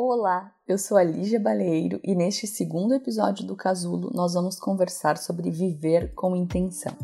Olá, eu sou a Lígia Baleiro e neste segundo episódio do Casulo nós vamos conversar sobre viver com intenção.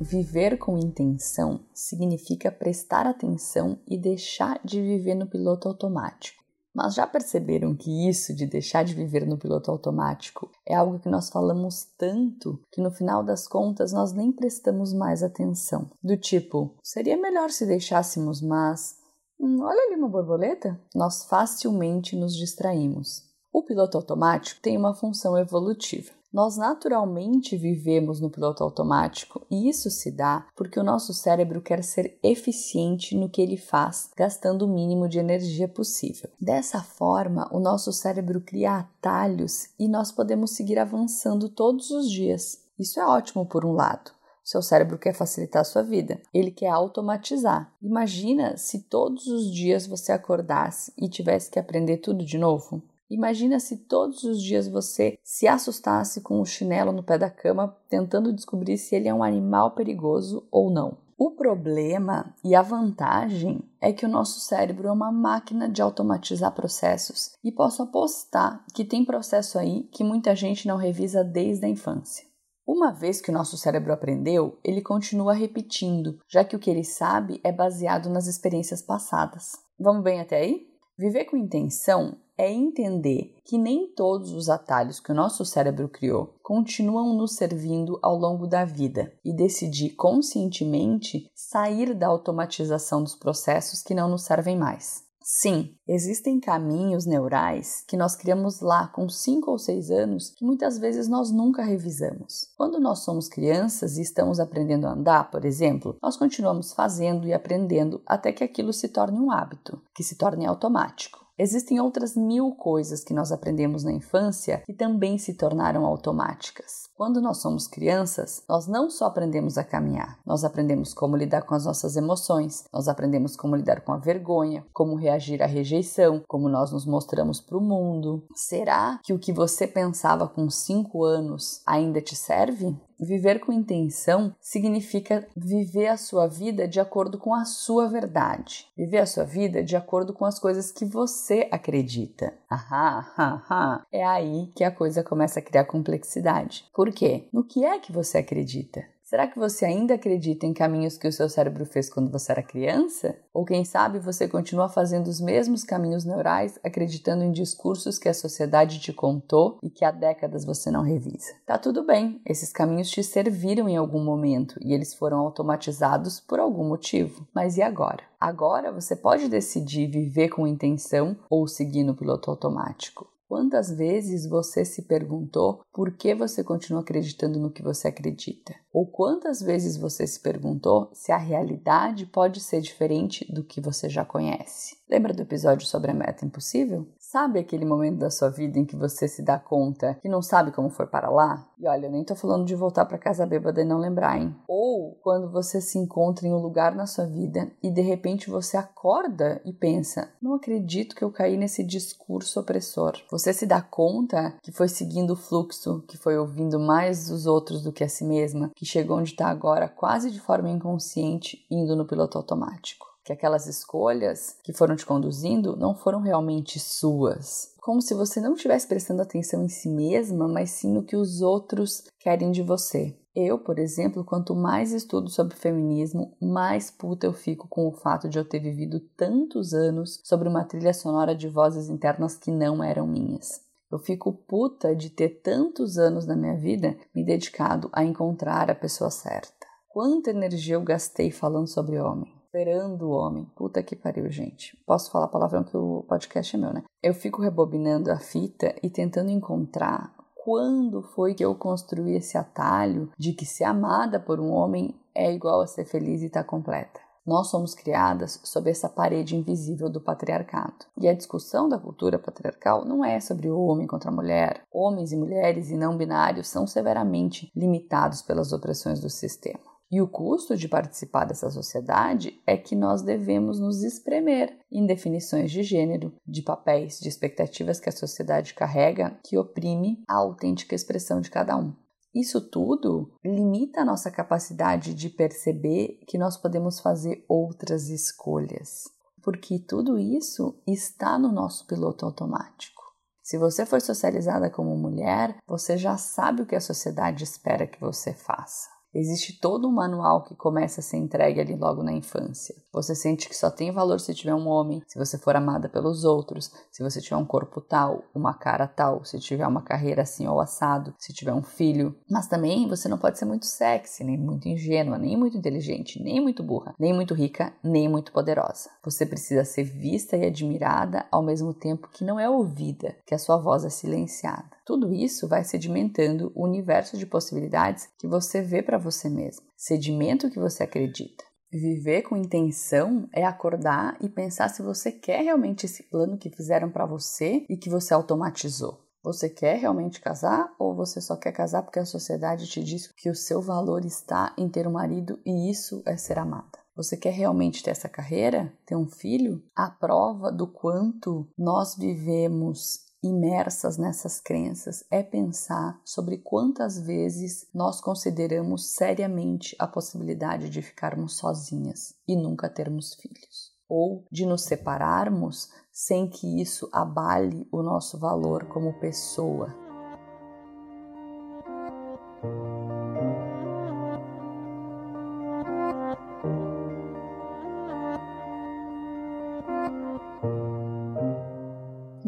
Viver com intenção significa prestar atenção e deixar de viver no piloto automático. Mas já perceberam que isso de deixar de viver no piloto automático é algo que nós falamos tanto que no final das contas nós nem prestamos mais atenção? Do tipo, seria melhor se deixássemos, mas. Hum, olha ali uma borboleta? Nós facilmente nos distraímos. O piloto automático tem uma função evolutiva. Nós naturalmente vivemos no piloto automático e isso se dá porque o nosso cérebro quer ser eficiente no que ele faz, gastando o mínimo de energia possível. Dessa forma, o nosso cérebro cria atalhos e nós podemos seguir avançando todos os dias. Isso é ótimo por um lado. Seu cérebro quer facilitar a sua vida, ele quer automatizar. Imagina se todos os dias você acordasse e tivesse que aprender tudo de novo. Imagina se todos os dias você se assustasse com o chinelo no pé da cama, tentando descobrir se ele é um animal perigoso ou não. O problema e a vantagem é que o nosso cérebro é uma máquina de automatizar processos e posso apostar que tem processo aí que muita gente não revisa desde a infância. Uma vez que o nosso cérebro aprendeu, ele continua repetindo, já que o que ele sabe é baseado nas experiências passadas. Vamos bem até aí? Viver com intenção é entender que nem todos os atalhos que o nosso cérebro criou continuam nos servindo ao longo da vida e decidir conscientemente sair da automatização dos processos que não nos servem mais. Sim, existem caminhos neurais que nós criamos lá com 5 ou 6 anos que muitas vezes nós nunca revisamos. Quando nós somos crianças e estamos aprendendo a andar, por exemplo, nós continuamos fazendo e aprendendo até que aquilo se torne um hábito, que se torne automático. Existem outras mil coisas que nós aprendemos na infância que também se tornaram automáticas. Quando nós somos crianças, nós não só aprendemos a caminhar, nós aprendemos como lidar com as nossas emoções, nós aprendemos como lidar com a vergonha, como reagir à rejeição, como nós nos mostramos para o mundo. Será que o que você pensava com 5 anos ainda te serve? Viver com intenção significa viver a sua vida de acordo com a sua verdade. Viver a sua vida de acordo com as coisas que você acredita. Ahá, ahá. É aí que a coisa começa a criar complexidade. Por quê? No que é que você acredita? Será que você ainda acredita em caminhos que o seu cérebro fez quando você era criança? Ou quem sabe você continua fazendo os mesmos caminhos neurais, acreditando em discursos que a sociedade te contou e que há décadas você não revisa? Tá tudo bem, esses caminhos te serviram em algum momento e eles foram automatizados por algum motivo. Mas e agora? Agora você pode decidir viver com intenção ou seguir no piloto automático. Quantas vezes você se perguntou por que você continua acreditando no que você acredita? Ou quantas vezes você se perguntou se a realidade pode ser diferente do que você já conhece? Lembra do episódio sobre a meta impossível? Sabe aquele momento da sua vida em que você se dá conta que não sabe como foi para lá? E olha, eu nem tô falando de voltar para casa bêbada e não lembrar, hein? Ou quando você se encontra em um lugar na sua vida e de repente você acorda e pensa: não acredito que eu caí nesse discurso opressor. Você se dá conta que foi seguindo o fluxo, que foi ouvindo mais os outros do que a si mesma, que chegou onde está agora quase de forma inconsciente, indo no piloto automático que aquelas escolhas que foram te conduzindo não foram realmente suas. Como se você não estivesse prestando atenção em si mesma, mas sim no que os outros querem de você. Eu, por exemplo, quanto mais estudo sobre feminismo, mais puta eu fico com o fato de eu ter vivido tantos anos sobre uma trilha sonora de vozes internas que não eram minhas. Eu fico puta de ter tantos anos na minha vida me dedicado a encontrar a pessoa certa. Quanta energia eu gastei falando sobre homem esperando o homem. Puta que pariu, gente. Posso falar palavrão que o podcast é meu, né? Eu fico rebobinando a fita e tentando encontrar quando foi que eu construí esse atalho de que ser amada por um homem é igual a ser feliz e estar tá completa. Nós somos criadas sob essa parede invisível do patriarcado. E a discussão da cultura patriarcal não é sobre o homem contra a mulher. Homens e mulheres e não binários são severamente limitados pelas opressões do sistema. E o custo de participar dessa sociedade é que nós devemos nos espremer em definições de gênero, de papéis, de expectativas que a sociedade carrega que oprime a autêntica expressão de cada um. Isso tudo limita a nossa capacidade de perceber que nós podemos fazer outras escolhas, porque tudo isso está no nosso piloto automático. Se você foi socializada como mulher, você já sabe o que a sociedade espera que você faça. Existe todo um manual que começa a ser entregue ali logo na infância. Você sente que só tem valor se tiver um homem, se você for amada pelos outros, se você tiver um corpo tal, uma cara tal, se tiver uma carreira assim ou assado, se tiver um filho. Mas também você não pode ser muito sexy, nem muito ingênua, nem muito inteligente, nem muito burra, nem muito rica, nem muito poderosa. Você precisa ser vista e admirada ao mesmo tempo que não é ouvida, que a sua voz é silenciada. Tudo isso vai sedimentando o universo de possibilidades que você vê para você mesmo, sedimento que você acredita. Viver com intenção é acordar e pensar se você quer realmente esse plano que fizeram para você e que você automatizou. Você quer realmente casar ou você só quer casar porque a sociedade te diz que o seu valor está em ter um marido e isso é ser amada? Você quer realmente ter essa carreira? Ter um filho? A prova do quanto nós vivemos imersas nessas crenças é pensar sobre quantas vezes nós consideramos seriamente a possibilidade de ficarmos sozinhas e nunca termos filhos, ou de nos separarmos sem que isso abale o nosso valor como pessoa,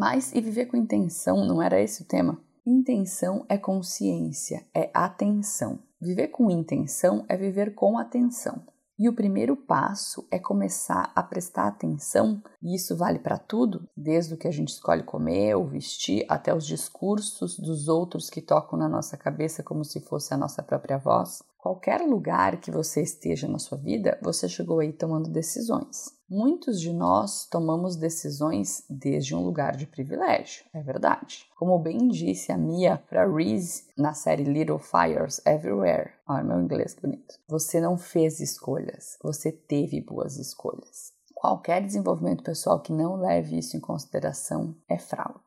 Mas e viver com intenção não era esse o tema? Intenção é consciência, é atenção. Viver com intenção é viver com atenção. E o primeiro passo é começar a prestar atenção, e isso vale para tudo, desde o que a gente escolhe comer ou vestir, até os discursos dos outros que tocam na nossa cabeça como se fosse a nossa própria voz. Qualquer lugar que você esteja na sua vida, você chegou aí tomando decisões. Muitos de nós tomamos decisões desde um lugar de privilégio, é verdade. Como bem disse a Mia para Reese na série Little Fires Everywhere. Olha meu inglês bonito. Você não fez escolhas, você teve boas escolhas. Qualquer desenvolvimento pessoal que não leve isso em consideração é fraude.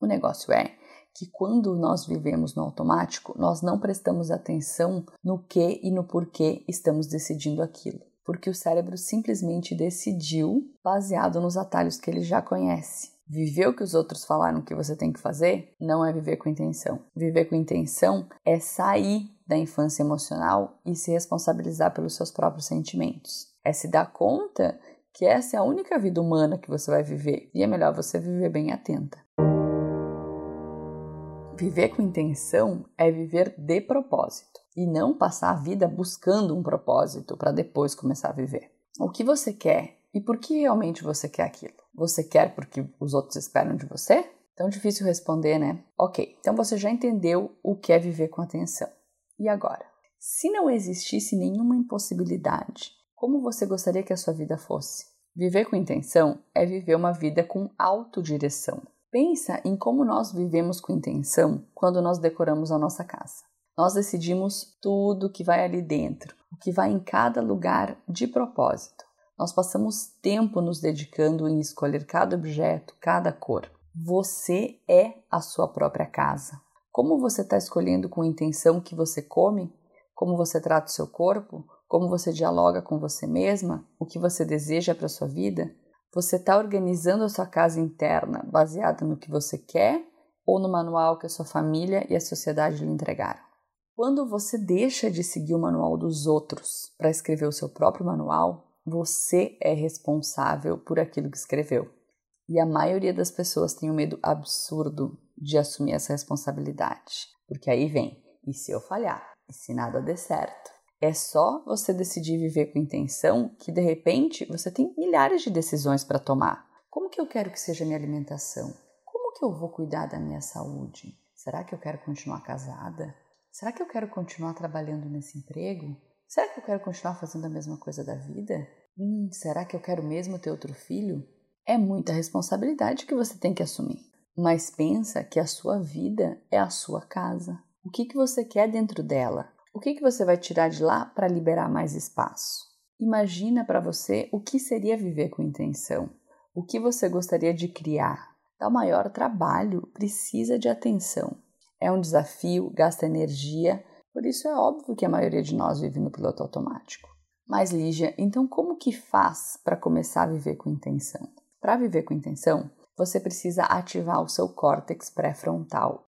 O negócio é que quando nós vivemos no automático, nós não prestamos atenção no que e no porquê estamos decidindo aquilo. Porque o cérebro simplesmente decidiu baseado nos atalhos que ele já conhece. Viver o que os outros falaram que você tem que fazer não é viver com intenção. Viver com intenção é sair da infância emocional e se responsabilizar pelos seus próprios sentimentos. É se dar conta que essa é a única vida humana que você vai viver e é melhor você viver bem atenta. Viver com intenção é viver de propósito e não passar a vida buscando um propósito para depois começar a viver. O que você quer e por que realmente você quer aquilo? Você quer porque os outros esperam de você? Tão difícil responder, né? Ok, então você já entendeu o que é viver com atenção. E agora? Se não existisse nenhuma impossibilidade, como você gostaria que a sua vida fosse? Viver com intenção é viver uma vida com autodireção. Pensa em como nós vivemos com intenção quando nós decoramos a nossa casa. Nós decidimos tudo que vai ali dentro, o que vai em cada lugar de propósito. Nós passamos tempo nos dedicando em escolher cada objeto, cada cor. Você é a sua própria casa. Como você está escolhendo com intenção que você come? Como você trata o seu corpo? Como você dialoga com você mesma? O que você deseja para a sua vida? Você está organizando a sua casa interna baseada no que você quer ou no manual que a sua família e a sociedade lhe entregaram? Quando você deixa de seguir o manual dos outros para escrever o seu próprio manual, você é responsável por aquilo que escreveu. E a maioria das pessoas tem um medo absurdo de assumir essa responsabilidade, porque aí vem: e se eu falhar? E se nada der certo? É só você decidir viver com intenção que de repente você tem milhares de decisões para tomar. Como que eu quero que seja minha alimentação? Como que eu vou cuidar da minha saúde? Será que eu quero continuar casada? Será que eu quero continuar trabalhando nesse emprego? Será que eu quero continuar fazendo a mesma coisa da vida? Hum, será que eu quero mesmo ter outro filho? É muita responsabilidade que você tem que assumir. Mas pensa que a sua vida é a sua casa. O que, que você quer dentro dela? O que, que você vai tirar de lá para liberar mais espaço? Imagina para você o que seria viver com intenção, o que você gostaria de criar. Dá o maior trabalho, precisa de atenção. É um desafio, gasta energia, por isso é óbvio que a maioria de nós vive no piloto automático. Mas Lígia, então como que faz para começar a viver com intenção? Para viver com intenção, você precisa ativar o seu córtex pré-frontal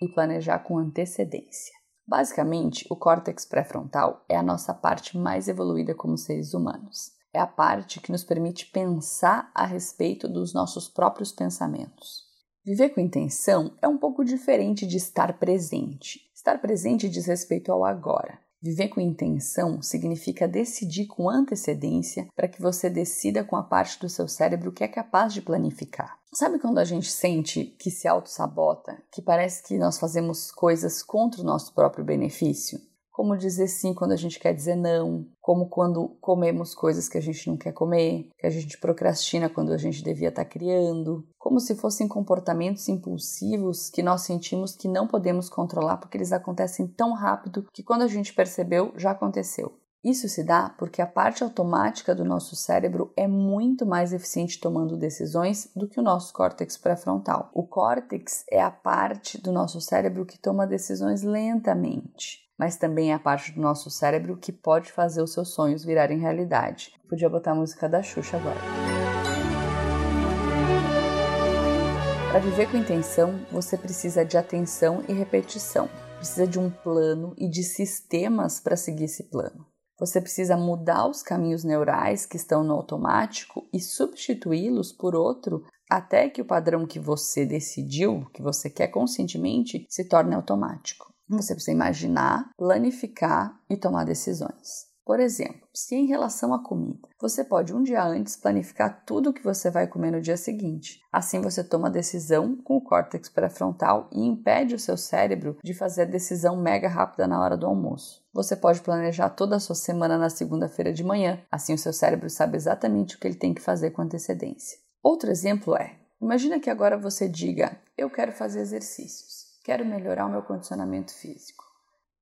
e planejar com antecedência. Basicamente, o córtex pré-frontal é a nossa parte mais evoluída como seres humanos. É a parte que nos permite pensar a respeito dos nossos próprios pensamentos. Viver com intenção é um pouco diferente de estar presente. Estar presente diz respeito ao agora. Viver com intenção significa decidir com antecedência para que você decida com a parte do seu cérebro que é capaz de planificar. Sabe quando a gente sente que se auto-sabota, que parece que nós fazemos coisas contra o nosso próprio benefício? Como dizer sim quando a gente quer dizer não, como quando comemos coisas que a gente não quer comer, que a gente procrastina quando a gente devia estar criando, como se fossem comportamentos impulsivos que nós sentimos que não podemos controlar porque eles acontecem tão rápido que quando a gente percebeu já aconteceu. Isso se dá porque a parte automática do nosso cérebro é muito mais eficiente tomando decisões do que o nosso córtex pré-frontal. O córtex é a parte do nosso cérebro que toma decisões lentamente mas também é a parte do nosso cérebro que pode fazer os seus sonhos virarem realidade. Podia botar a música da Xuxa agora. Para viver com intenção, você precisa de atenção e repetição. Precisa de um plano e de sistemas para seguir esse plano. Você precisa mudar os caminhos neurais que estão no automático e substituí-los por outro até que o padrão que você decidiu, que você quer conscientemente, se torne automático. Você precisa imaginar, planificar e tomar decisões. Por exemplo, se em relação à comida, você pode um dia antes planificar tudo o que você vai comer no dia seguinte. Assim você toma a decisão com o córtex pré-frontal e impede o seu cérebro de fazer a decisão mega rápida na hora do almoço. Você pode planejar toda a sua semana na segunda-feira de manhã, assim o seu cérebro sabe exatamente o que ele tem que fazer com antecedência. Outro exemplo é: imagina que agora você diga, eu quero fazer exercícios. Quero melhorar o meu condicionamento físico.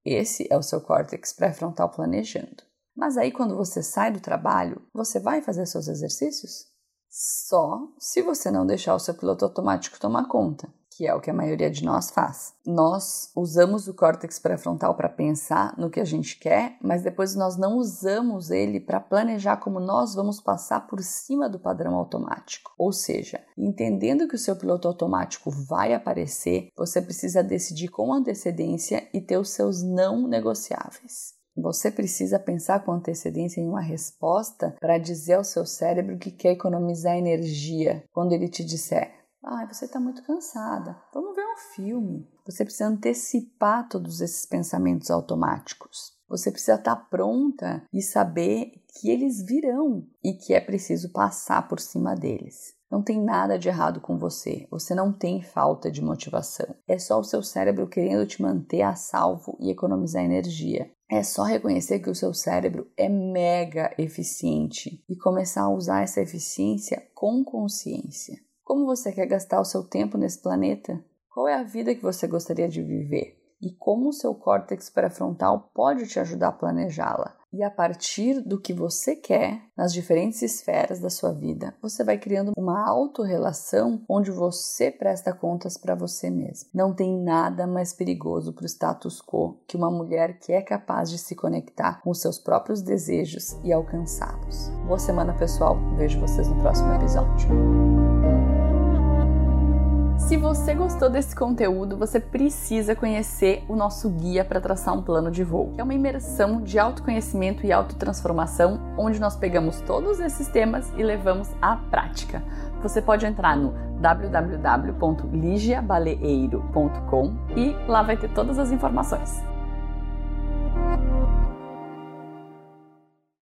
Esse é o seu córtex pré-frontal planejando. Mas aí, quando você sai do trabalho, você vai fazer seus exercícios? Só se você não deixar o seu piloto automático tomar conta que é o que a maioria de nós faz. Nós usamos o córtex pré-frontal para pensar no que a gente quer, mas depois nós não usamos ele para planejar como nós vamos passar por cima do padrão automático. Ou seja, entendendo que o seu piloto automático vai aparecer, você precisa decidir com antecedência e ter os seus não negociáveis. Você precisa pensar com antecedência em uma resposta para dizer ao seu cérebro que quer economizar energia quando ele te disser ah, você está muito cansada. Vamos ver um filme. Você precisa antecipar todos esses pensamentos automáticos. Você precisa estar tá pronta e saber que eles virão e que é preciso passar por cima deles. Não tem nada de errado com você. Você não tem falta de motivação. É só o seu cérebro querendo te manter a salvo e economizar energia. É só reconhecer que o seu cérebro é mega eficiente e começar a usar essa eficiência com consciência. Como você quer gastar o seu tempo nesse planeta? Qual é a vida que você gostaria de viver? E como o seu córtex pré-frontal pode te ajudar a planejá-la? E a partir do que você quer, nas diferentes esferas da sua vida, você vai criando uma autorrelação onde você presta contas para você mesmo. Não tem nada mais perigoso para o status quo que uma mulher que é capaz de se conectar com seus próprios desejos e alcançá-los. Boa semana, pessoal. Vejo vocês no próximo episódio. Se você gostou desse conteúdo, você precisa conhecer o nosso guia para traçar um plano de voo. É uma imersão de autoconhecimento e autotransformação, onde nós pegamos todos esses temas e levamos à prática. Você pode entrar no www.ligiabaleeiro.com e lá vai ter todas as informações.